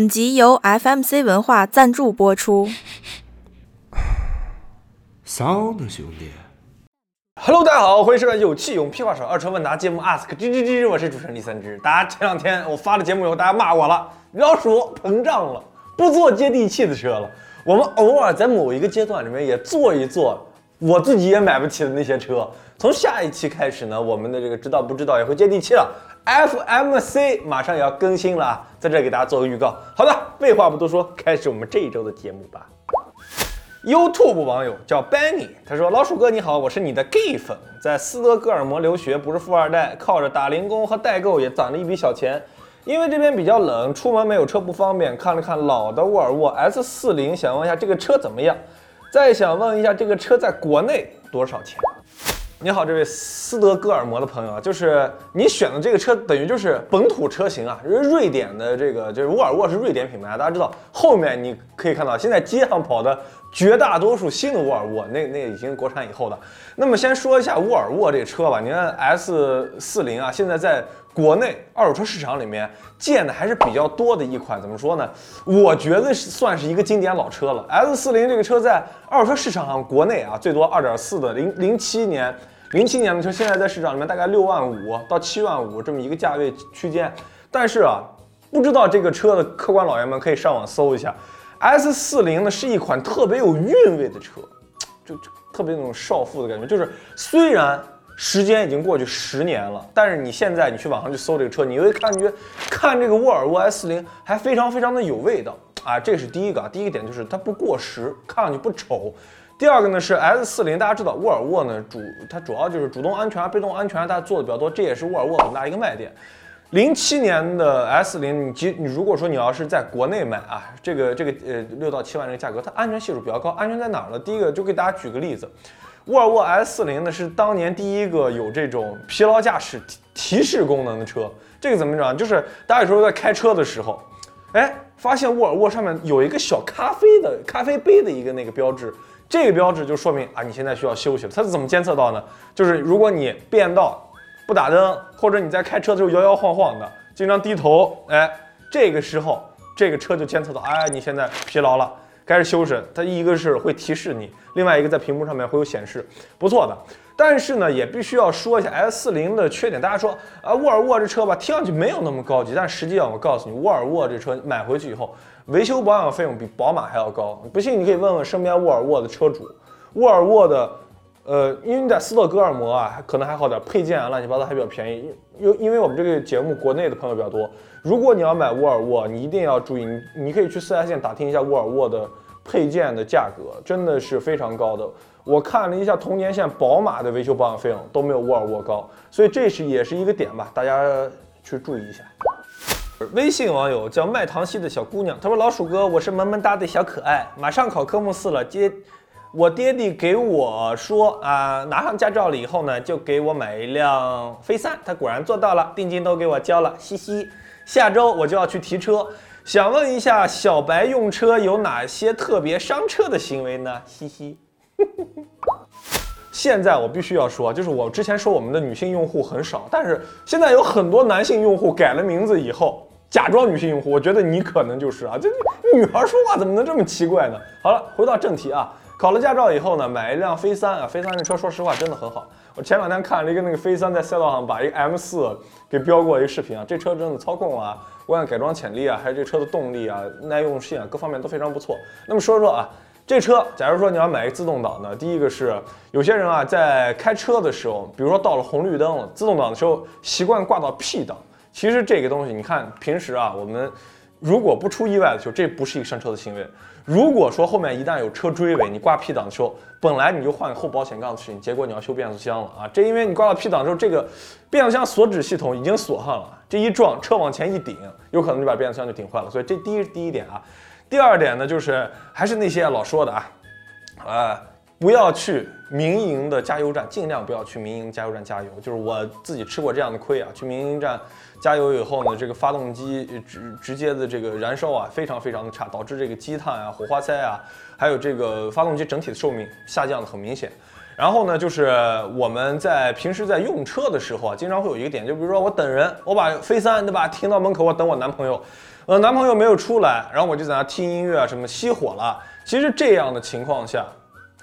本集由 FMC 文化赞助播出。骚呢，兄弟。Hello，大家好，欢迎收看有气勇屁话少二车问答节目 Ask 吱吱吱，我是主持人李三枝。大家前两天我发了节目以后，大家骂我了，老鼠膨胀了，不做接地气的车了。我们偶尔在某一个阶段里面也做一做我自己也买不起的那些车。从下一期开始呢，我们的这个知道不知道也会接地气了。FMC 马上也要更新了啊，在这给大家做个预告。好的，废话不多说，开始我们这一周的节目吧。YouTube 网友叫 Benny，他说：“老鼠哥你好，我是你的 gay 粉，在斯德哥尔摩留学，不是富二代，靠着打零工和代购也攒了一笔小钱。因为这边比较冷，出门没有车不方便，看了看老的沃尔沃 S40，想问一下这个车怎么样？再想问一下这个车在国内多少钱？”你好，这位斯德哥尔摩的朋友啊，就是你选的这个车，等于就是本土车型啊，瑞典的这个就是沃尔沃是瑞典品牌，大家知道后面你可以看到，现在街上跑的绝大多数新的沃尔沃，那那已经国产以后的。那么先说一下沃尔沃这车吧，你看 S 四零啊，现在在国内二手车市场里面见的还是比较多的一款，怎么说呢？我觉得是算是一个经典老车了。S 四零这个车在二手车市场上，国内啊最多二点四的零零七年。零七年的车现在在市场里面大概六万五到七万五这么一个价位区间，但是啊，不知道这个车的客官老爷们可以上网搜一下，S 四零呢是一款特别有韵味的车，就就特别那种少妇的感觉，就是虽然时间已经过去十年了，但是你现在你去网上去搜这个车，你会感觉看这个沃尔沃 S 四零还非常非常的有味道啊，这是第一个，第一个点就是它不过时，看上去不丑。第二个呢是 S 四零，大家知道沃尔沃呢主它主要就是主动安全啊、被动安全啊，大家做的比较多，这也是沃尔沃很大一个卖点。零七年的 S 零，你即你如果说你要是在国内买啊，这个这个呃六到七万这个价格，它安全系数比较高。安全在哪儿呢？第一个就给大家举个例子，沃尔沃 S 四零呢是当年第一个有这种疲劳驾驶提提示功能的车。这个怎么讲？就是大家有时候在开车的时候，哎，发现沃尔沃上面有一个小咖啡的咖啡杯的一个那个标志。这个标志就说明啊，你现在需要休息了。它是怎么监测到呢？就是如果你变道不打灯，或者你在开车的时候摇摇晃晃的，经常低头，哎，这个时候这个车就监测到，哎，你现在疲劳了，开始修饰。它一个是会提示你，另外一个在屏幕上面会有显示，不错的。但是呢，也必须要说一下 S 四零的缺点。大家说啊，沃尔沃这车吧，听上去没有那么高级，但实际上我告诉你，沃尔沃这车买回去以后。维修保养费用比宝马还要高，不信你可以问问身边沃尔沃的车主。沃尔沃的，呃，因为你在斯德哥尔摩啊，可能还好点，配件啊乱七八糟还比较便宜。因因为我们这个节目国内的朋友比较多，如果你要买沃尔沃，你一定要注意，你可以去四 S 店打听一下沃尔沃的配件的价格，真的是非常高的。我看了一下同年限宝马的维修保养费用都没有沃尔沃高，所以这是也是一个点吧，大家去注意一下。微信网友叫麦糖西的小姑娘，她说：“老鼠哥，我是萌萌哒的小可爱，马上考科目四了。接，我爹地给我说啊，拿上驾照了以后呢，就给我买一辆飞三。他果然做到了，定金都给我交了，嘻嘻。下周我就要去提车，想问一下，小白用车有哪些特别伤车的行为呢？嘻嘻。现在我必须要说，就是我之前说我们的女性用户很少，但是现在有很多男性用户改了名字以后。”假装女性用户，我觉得你可能就是啊，这女孩说话怎么能这么奇怪呢？好了，回到正题啊，考了驾照以后呢，买一辆飞三啊，飞三这车说实话真的很好。我前两天看了一个那个飞三在赛道上把一个 M 四给飙过一个视频啊，这车真的操控啊，我看改装潜力啊，还有这车的动力啊、耐用性啊，各方面都非常不错。那么说说啊，这车假如说你要买一个自动挡呢，第一个是有些人啊在开车的时候，比如说到了红绿灯，自动挡的时候习惯挂到 P 档。其实这个东西，你看平时啊，我们如果不出意外的时候，这不是一个上车的行为。如果说后面一旦有车追尾，你挂 P 档的时候，本来你就换后保险杠的事情，结果你要修变速箱了啊！这因为你挂到 P 档之后，这个变速箱锁止系统已经锁上了，这一撞车往前一顶，有可能就把变速箱就顶坏了。所以这第一第一点啊，第二点呢，就是还是那些老说的啊，啊。不要去民营的加油站，尽量不要去民营加油站加油。就是我自己吃过这样的亏啊，去民营站加油以后呢，这个发动机直直接的这个燃烧啊，非常非常的差，导致这个积碳啊、火花塞啊，还有这个发动机整体的寿命下降的很明显。然后呢，就是我们在平时在用车的时候啊，经常会有一个点，就比如说我等人，我把飞三对吧停到门口，我等我男朋友。呃，男朋友没有出来，然后我就在那听音乐啊，什么熄火了。其实这样的情况下，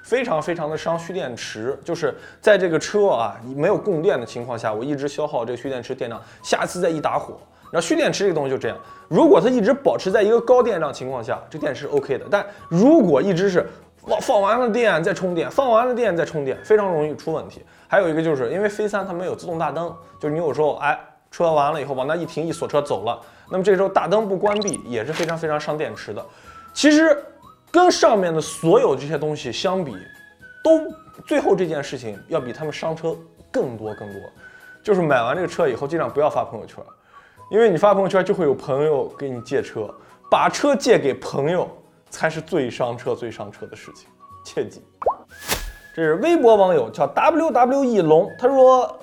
非常非常的伤蓄电池，就是在这个车啊没有供电的情况下，我一直消耗这个蓄电池电量，下次再一打火，然后蓄电池这个东西就这样，如果它一直保持在一个高电量情况下，这电池 OK 的，但如果一直是放放完了电再充电，放完了电再充电，非常容易出问题。还有一个就是因为飞三它没有自动大灯，就是你有时候哎车完了以后往那一停一锁车走了，那么这时候大灯不关闭也是非常非常伤电池的。其实跟上面的所有这些东西相比，都最后这件事情要比他们伤车更多更多。就是买完这个车以后尽量不要发朋友圈，因为你发朋友圈就会有朋友给你借车，把车借给朋友才是最伤车最伤车的事情，切记。这是微博网友叫 WWE 龙，他说：“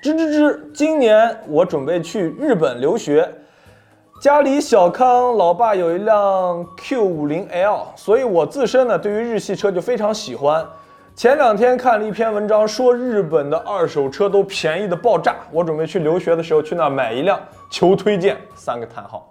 吱吱吱，今年我准备去日本留学，家里小康老爸有一辆 Q 五零 L，所以我自身呢对于日系车就非常喜欢。前两天看了一篇文章，说日本的二手车都便宜的爆炸，我准备去留学的时候去那儿买一辆，求推荐三个叹号。”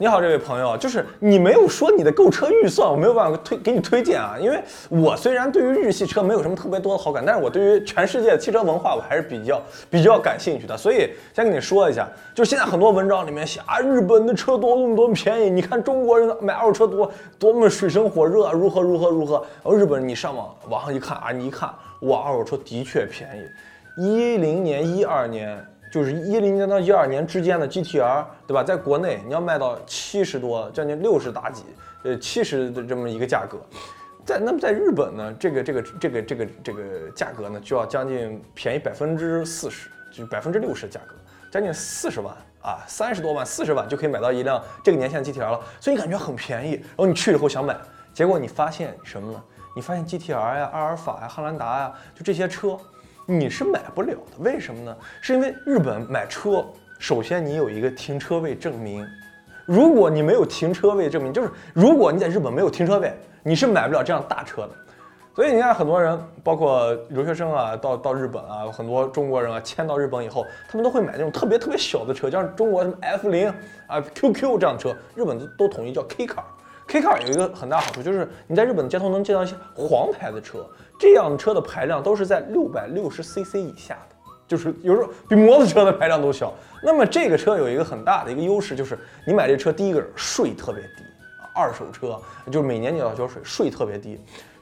你好，这位朋友，就是你没有说你的购车预算，我没有办法推给你推荐啊。因为我虽然对于日系车没有什么特别多的好感，但是我对于全世界的汽车文化我还是比较比较感兴趣的。所以先跟你说一下，就是现在很多文章里面写啊，日本的车多么多么便宜，你看中国人买二手车多多么水深火热，如何如何如何。然后日本你上网网上一看啊，你一看哇，二手车的确便宜，一零年一二年。就是一零年到一二年之间的 GTR，对吧？在国内你要卖到七十多，将近六十大几，呃，七十的这么一个价格，在那么在日本呢，这个这个这个这个这个价格呢，就要将近便宜百分之四十，就百分之六十的价格，将近四十万啊，三十多万、四十万就可以买到一辆这个年限的 GTR 了，所以你感觉很便宜。然后你去了以后想买，结果你发现什么呢？你发现 GTR 呀、阿尔法呀、汉兰达呀，就这些车。你是买不了的，为什么呢？是因为日本买车，首先你有一个停车位证明，如果你没有停车位证明，就是如果你在日本没有停车位，你是买不了这样大车的。所以你看，很多人，包括留学生啊，到到日本啊，很多中国人啊，迁到日本以后，他们都会买那种特别特别小的车，像中国什么 F 零啊、QQ 这样的车，日本都统一叫 K car。K car 有一个很大好处，就是你在日本的街头能见到一些黄牌的车，这样车的排量都是在六百六十 cc 以下的，就是有时候比摩托车的排量都小。那么这个车有一个很大的一个优势，就是你买这车，第一个税特别低，二手车就是每年你要交税，税特别低。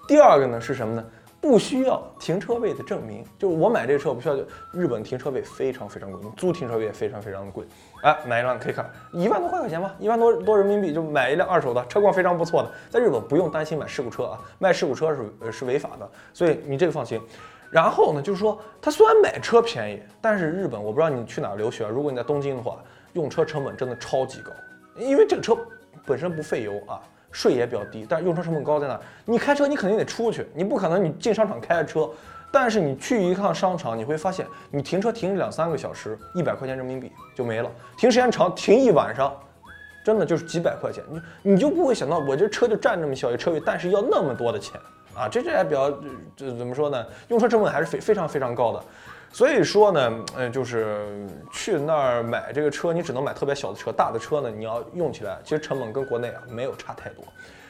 第二个呢是什么呢？不需要停车位的证明，就是我买这车不需要。日本停车位非常非常贵，租停车位也非常非常的贵。哎，买一辆 K car 一万多块块钱吧，一万多多人民币就买一辆二手的，车况非常不错的。在日本不用担心买事故车啊，卖事故车是呃是违法的，所以你这个放心。然后呢，就是说它虽然买车便宜，但是日本我不知道你去哪儿留学，如果你在东京的话，用车成本真的超级高，因为这个车本身不费油啊。税也比较低，但是用车成本高在哪？你开车你肯定得出去，你不可能你进商场开着车，但是你去一趟商场，你会发现你停车停两三个小时，一百块钱人民币就没了；停时间长，停一晚上，真的就是几百块钱。你你就不会想到，我这车就占这么小一车位，但是要那么多的钱啊！这这还比较这怎么说呢？用车成本还是非非常非常高的。所以说呢，嗯，就是去那儿买这个车，你只能买特别小的车，大的车呢，你要用起来，其实成本跟国内啊没有差太多。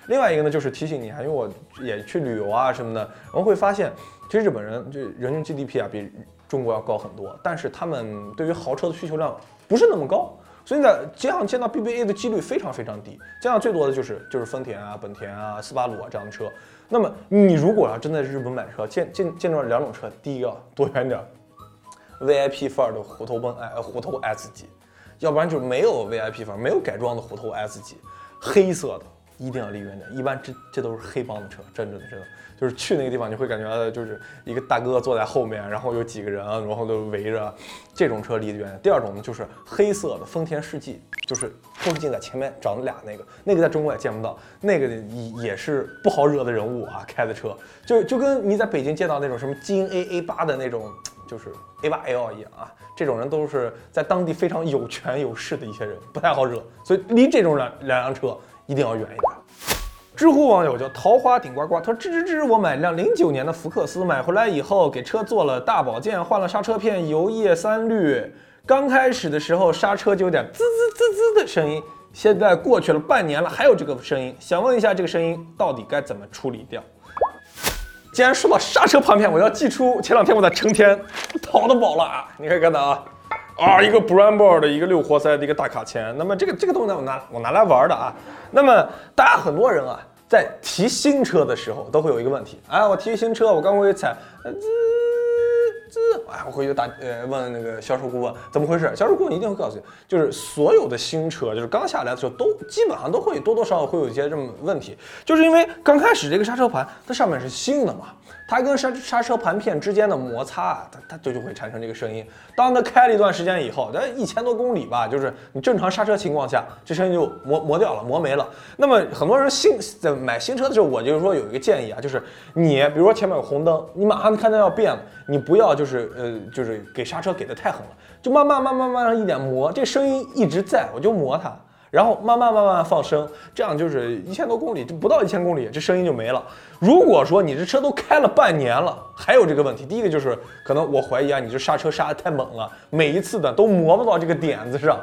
另外一个呢，就是提醒你啊，因为我也去旅游啊什么的，我们会发现，其实日本人就人均 GDP 啊比中国要高很多，但是他们对于豪车的需求量不是那么高，所以在街上见到 BBA 的几率非常非常低，见到最多的就是就是丰田啊、本田啊、斯巴鲁啊这样的车。那么你如果要真在日本买车，见见见到两种车，第一个多远点。VIP 范儿的虎头奔哎，虎头 S 级，要不然就没有 VIP 范，没有改装的虎头 S 级，黑色的一定要离远点。一般这这都是黑帮的车，真的真的，就是去那个地方你会感觉就是一个大哥坐在后面，然后有几个人，然后都围着，这种车离得远。第二种呢就是黑色的丰田世纪，就是后视镜在前面长俩那个，那个在中国也见不到，那个也也是不好惹的人物啊，开的车就就跟你在北京见到那种什么金 A A 八的那种。就是 A 八 L 一样啊，这种人都是在当地非常有权有势的一些人，不太好惹，所以离这种两两辆车一定要远一点。知乎网友叫桃花顶呱呱，他说：吱吱吱，我买辆零九年的福克斯，买回来以后给车做了大保健，换了刹车片、油液、三滤。刚开始的时候刹车就有点滋滋滋滋的声音，现在过去了半年了，还有这个声音，想问一下这个声音到底该怎么处理掉？既然说到刹车盘片，我要寄出前两天我在成田淘的宝了啊！你可以看到啊，啊一个 Brembo 的一个六活塞的一个大卡钳。那么这个这个东西呢，我拿我拿来玩的啊。那么大家很多人啊，在提新车的时候都会有一个问题，哎，我提新车，我刚过去踩，滋滋，哎，我回去打呃问那个销售顾问怎么回事，销售顾问一定会告诉你，就是所有的新车，就是刚下来的时候都基本上都会多多少少会有一些这么问题，就是因为刚开始这个刹车盘它上面是新的嘛。它跟刹刹车盘片之间的摩擦啊，它它就就会产生这个声音。当它开了一段时间以后，它一千多公里吧，就是你正常刹车情况下，这声音就磨磨掉了，磨没了。那么很多人新在买新车的时候，我就是说有一个建议啊，就是你比如说前面有红灯，你马上看到要变了，你不要就就是呃就是给刹车给的太狠了，就慢慢慢慢慢慢一点磨，这声音一直在，我就磨它。然后慢慢慢慢放声，这样就是一千多公里，就不到一千公里，这声音就没了。如果说你这车都开了半年了，还有这个问题，第一个就是可能我怀疑啊，你这刹车刹的太猛了，每一次的都磨不到这个点子上。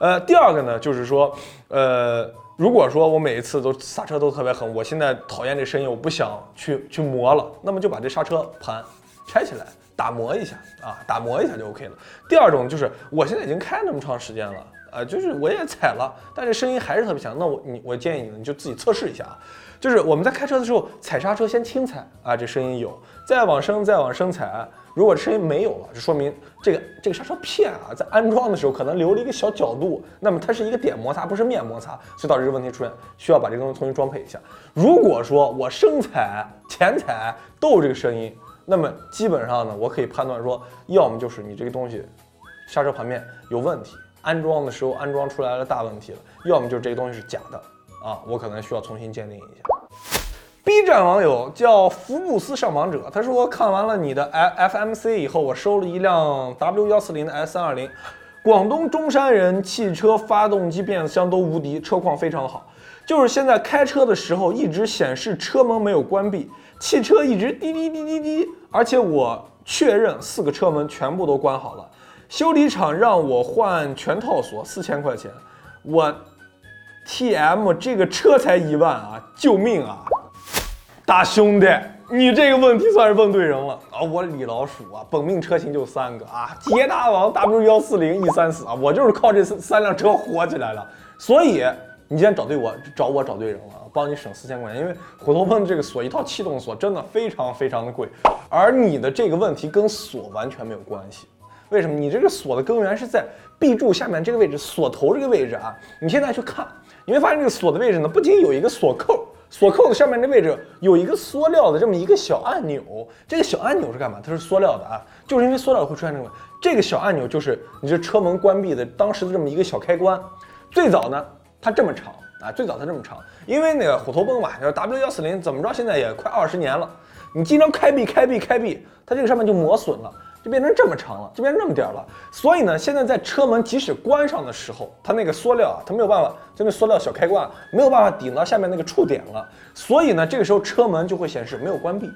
呃，第二个呢，就是说，呃，如果说我每一次都刹车都特别狠，我现在讨厌这声音，我不想去去磨了，那么就把这刹车盘拆起来打磨一下啊，打磨一下就 OK 了。第二种就是我现在已经开那么长时间了。啊，就是我也踩了，但是声音还是特别响。那我你我建议你，你就自己测试一下啊。就是我们在开车的时候踩刹车先轻踩啊，这声音有；再往升再往升踩，如果声音没有了，就说明这个这个刹车片啊，在安装的时候可能留了一个小角度，那么它是一个点摩擦，不是面摩擦，所以导致这个问题出现，需要把这个东西重新装配一下。如果说我深踩、前踩都有这个声音，那么基本上呢，我可以判断说，要么就是你这个东西刹车盘面有问题。安装的时候安装出来了大问题了，要么就是这个东西是假的啊，我可能需要重新鉴定一下。B 站网友叫福布斯上榜者，他说看完了你的 FMC 以后，我收了一辆 W 幺四零的 S 三二零，广东中山人，汽车发动机、变速箱都无敌，车况非常好。就是现在开车的时候一直显示车门没有关闭，汽车一直滴滴滴滴滴，而且我确认四个车门全部都关好了。修理厂让我换全套锁，四千块钱。我 T M 这个车才一万啊！救命啊！大兄弟，你这个问题算是问对人了啊！我李老鼠啊，本命车型就三个啊，捷达王 W 幺四零 E 三四啊，我就是靠这三三辆车火起来了。所以你今天找对我，找我找对人了，帮你省四千块钱。因为虎头喷这个锁，一套气动锁真的非常非常的贵，而你的这个问题跟锁完全没有关系。为什么你这个锁的根源是在 B 柱下面这个位置，锁头这个位置啊？你现在去看，你会发现这个锁的位置呢，不仅有一个锁扣，锁扣的上面这位置有一个塑料的这么一个小按钮。这个小按钮是干嘛？它是塑料的啊，就是因为塑料会出现这个。这个小按钮就是你这车门关闭的当时的这么一个小开关。最早呢，它这么长啊，最早它这么长，因为那个虎头泵嘛，就是 W 幺四零，怎么着现在也快二十年了，你经常开闭开闭开闭，它这个上面就磨损了。就变成这么长了，就变成这么点儿了。所以呢，现在在车门即使关上的时候，它那个塑料啊，它没有办法，就那塑料小开关没有办法顶到下面那个触点了。所以呢，这个时候车门就会显示没有关闭。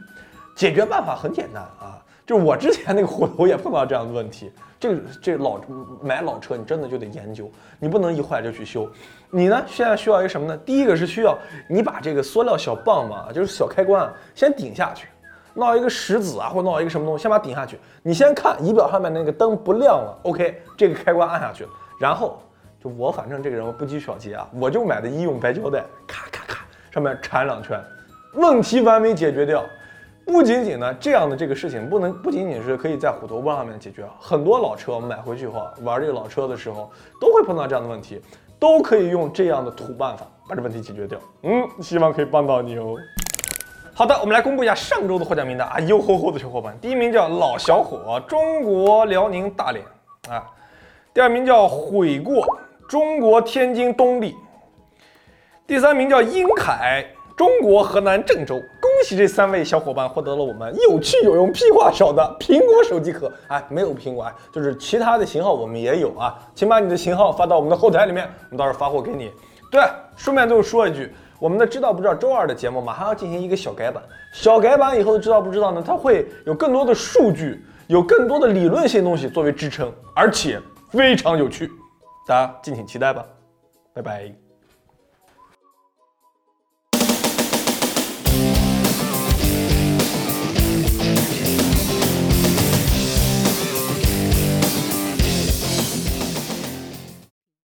解决办法很简单啊，就是我之前那个虎头也碰到这样的问题。这个这老买老车，你真的就得研究，你不能一坏就去修。你呢，现在需要一个什么呢？第一个是需要你把这个塑料小棒嘛，就是小开关先顶下去。闹一个石子啊，或闹一个什么东西，先把它顶下去。你先看仪表上面那个灯不亮了，OK，这个开关按下去。然后就我反正这个人不拘小节啊，我就买的医用白胶带，咔咔咔，上面缠两圈，问题完美解决掉。不仅仅呢，这样的这个事情不能不仅仅是可以在虎头帮上面解决，很多老车我们买回去以后玩这个老车的时候都会碰到这样的问题，都可以用这样的土办法把这问题解决掉。嗯，希望可以帮到你哦。好的，我们来公布一下上周的获奖名单啊，优厚厚的小伙伴。第一名叫老小伙，中国辽宁大连啊。第二名叫悔过，中国天津东丽。第三名叫英凯，中国河南郑州。恭喜这三位小伙伴获得了我们有趣有用、屁话少的苹果手机壳。哎，没有苹果啊，就是其他的型号我们也有啊，请把你的型号发到我们的后台里面，我们到时候发货给你。对，顺便最后说一句。我们的知道不知道周二的节目马上要进行一个小改版，小改版以后的知道不知道呢？它会有更多的数据，有更多的理论性东西作为支撑，而且非常有趣，大家敬请期待吧。拜拜。